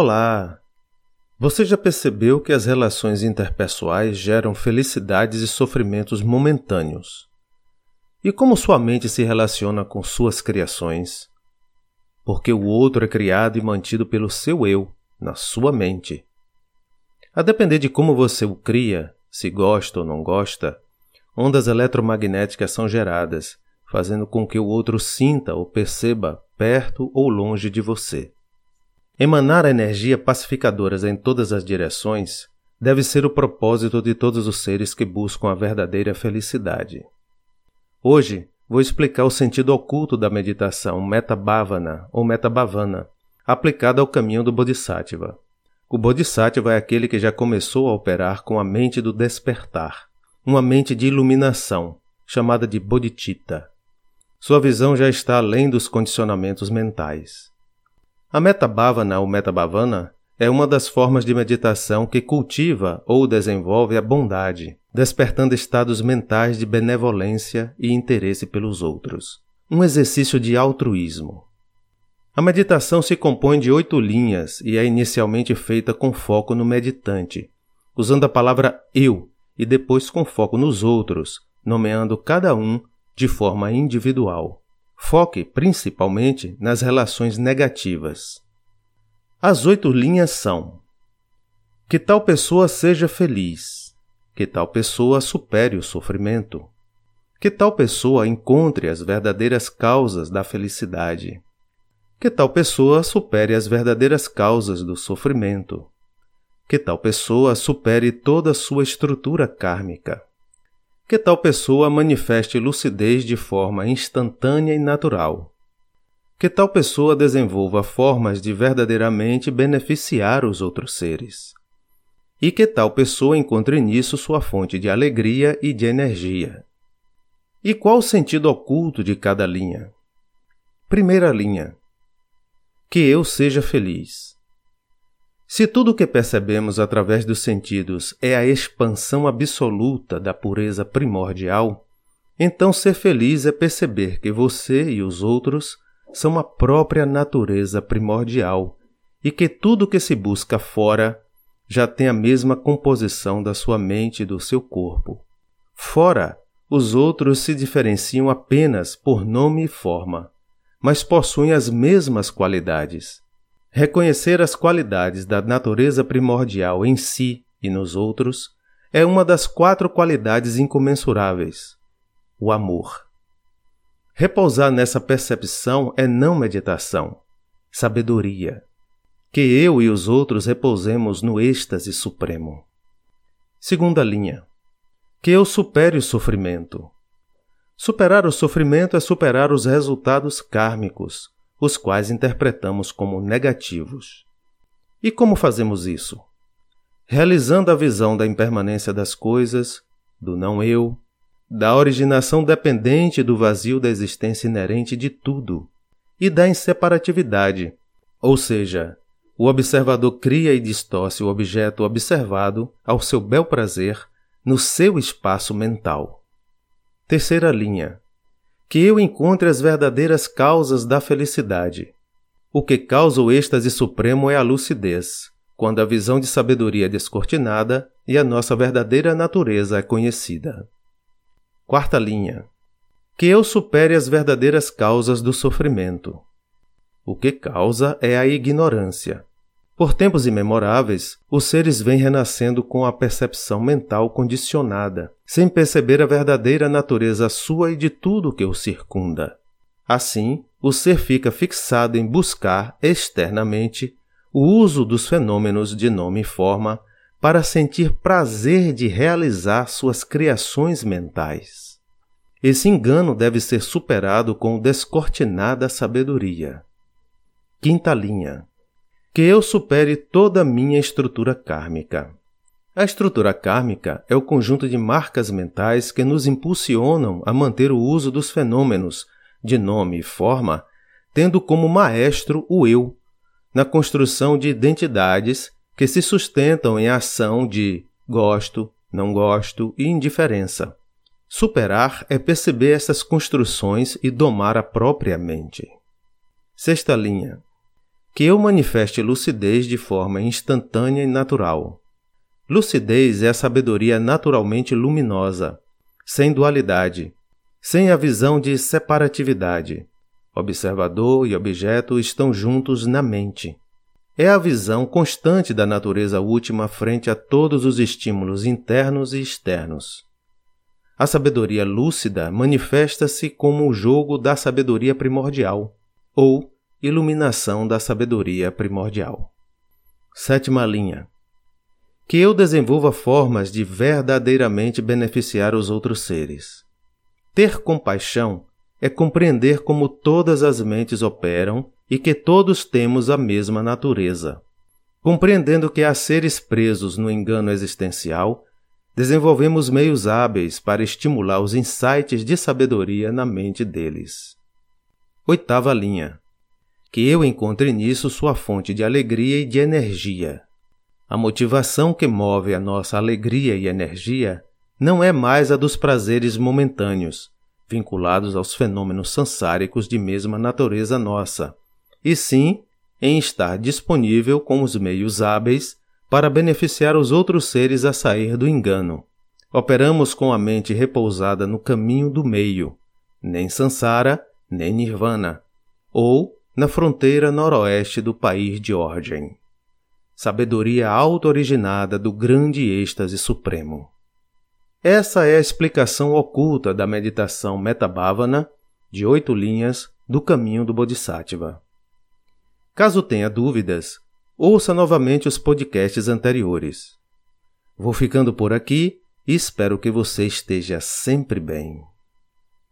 Olá! Você já percebeu que as relações interpessoais geram felicidades e sofrimentos momentâneos? E como sua mente se relaciona com suas criações? Porque o outro é criado e mantido pelo seu eu, na sua mente. A depender de como você o cria, se gosta ou não gosta, ondas eletromagnéticas são geradas, fazendo com que o outro sinta ou perceba perto ou longe de você. Emanar energia pacificadoras em todas as direções deve ser o propósito de todos os seres que buscam a verdadeira felicidade. Hoje vou explicar o sentido oculto da meditação Metabhavana ou Metabhavana, aplicada ao caminho do Bodhisattva. O Bodhisattva é aquele que já começou a operar com a mente do despertar, uma mente de iluminação, chamada de Bodhicitta. Sua visão já está além dos condicionamentos mentais. A metabhavana ou metabhavana é uma das formas de meditação que cultiva ou desenvolve a bondade, despertando estados mentais de benevolência e interesse pelos outros. Um exercício de altruísmo. A meditação se compõe de oito linhas e é inicialmente feita com foco no meditante, usando a palavra eu e depois com foco nos outros, nomeando cada um de forma individual. Foque principalmente nas relações negativas. As oito linhas são: que tal pessoa seja feliz, que tal pessoa supere o sofrimento, que tal pessoa encontre as verdadeiras causas da felicidade, que tal pessoa supere as verdadeiras causas do sofrimento, que tal pessoa supere toda a sua estrutura kármica que tal pessoa manifeste lucidez de forma instantânea e natural. Que tal pessoa desenvolva formas de verdadeiramente beneficiar os outros seres. E que tal pessoa encontre nisso sua fonte de alegria e de energia. E qual o sentido oculto de cada linha? Primeira linha: Que eu seja feliz. Se tudo o que percebemos através dos sentidos é a expansão absoluta da pureza primordial, então ser feliz é perceber que você e os outros são a própria natureza primordial e que tudo o que se busca fora já tem a mesma composição da sua mente e do seu corpo. Fora, os outros se diferenciam apenas por nome e forma, mas possuem as mesmas qualidades. Reconhecer as qualidades da natureza primordial em si e nos outros é uma das quatro qualidades incomensuráveis: o amor. Repousar nessa percepção é não meditação, sabedoria. Que eu e os outros repousemos no êxtase supremo. Segunda linha. Que eu supere o sofrimento. Superar o sofrimento é superar os resultados kármicos, os quais interpretamos como negativos. E como fazemos isso? Realizando a visão da impermanência das coisas, do não-eu, da originação dependente do vazio da existência inerente de tudo e da inseparatividade, ou seja, o observador cria e distorce o objeto observado ao seu bel prazer no seu espaço mental. Terceira linha que eu encontre as verdadeiras causas da felicidade. O que causa o êxtase supremo é a lucidez, quando a visão de sabedoria é descortinada e a nossa verdadeira natureza é conhecida. Quarta linha. Que eu supere as verdadeiras causas do sofrimento. O que causa é a ignorância. Por tempos imemoráveis, os seres vêm renascendo com a percepção mental condicionada, sem perceber a verdadeira natureza sua e de tudo que o circunda. Assim, o ser fica fixado em buscar externamente o uso dos fenômenos de nome e forma para sentir prazer de realizar suas criações mentais. Esse engano deve ser superado com descortinada sabedoria. Quinta linha que eu supere toda a minha estrutura kármica. A estrutura kármica é o conjunto de marcas mentais que nos impulsionam a manter o uso dos fenômenos de nome e forma, tendo como maestro o eu, na construção de identidades que se sustentam em ação de gosto, não gosto e indiferença. Superar é perceber essas construções e domar a própria mente. Sexta linha Que eu manifeste lucidez de forma instantânea e natural. Lucidez é a sabedoria naturalmente luminosa, sem dualidade, sem a visão de separatividade. Observador e objeto estão juntos na mente. É a visão constante da natureza última frente a todos os estímulos internos e externos. A sabedoria lúcida manifesta-se como o jogo da sabedoria primordial, ou iluminação da sabedoria primordial. Sétima linha que eu desenvolva formas de verdadeiramente beneficiar os outros seres. Ter compaixão é compreender como todas as mentes operam e que todos temos a mesma natureza. Compreendendo que há seres presos no engano existencial, desenvolvemos meios hábeis para estimular os insights de sabedoria na mente deles. Oitava linha. Que eu encontre nisso sua fonte de alegria e de energia. A motivação que move a nossa alegria e energia não é mais a dos prazeres momentâneos, vinculados aos fenômenos sansáricos de mesma natureza nossa, e sim em estar disponível com os meios hábeis para beneficiar os outros seres a sair do engano. Operamos com a mente repousada no caminho do meio, nem Sansara, nem Nirvana, ou na fronteira noroeste do país de origem sabedoria auto-originada do grande êxtase supremo. Essa é a explicação oculta da meditação Metabhavana, de oito linhas, do caminho do Bodhisattva. Caso tenha dúvidas, ouça novamente os podcasts anteriores. Vou ficando por aqui e espero que você esteja sempre bem.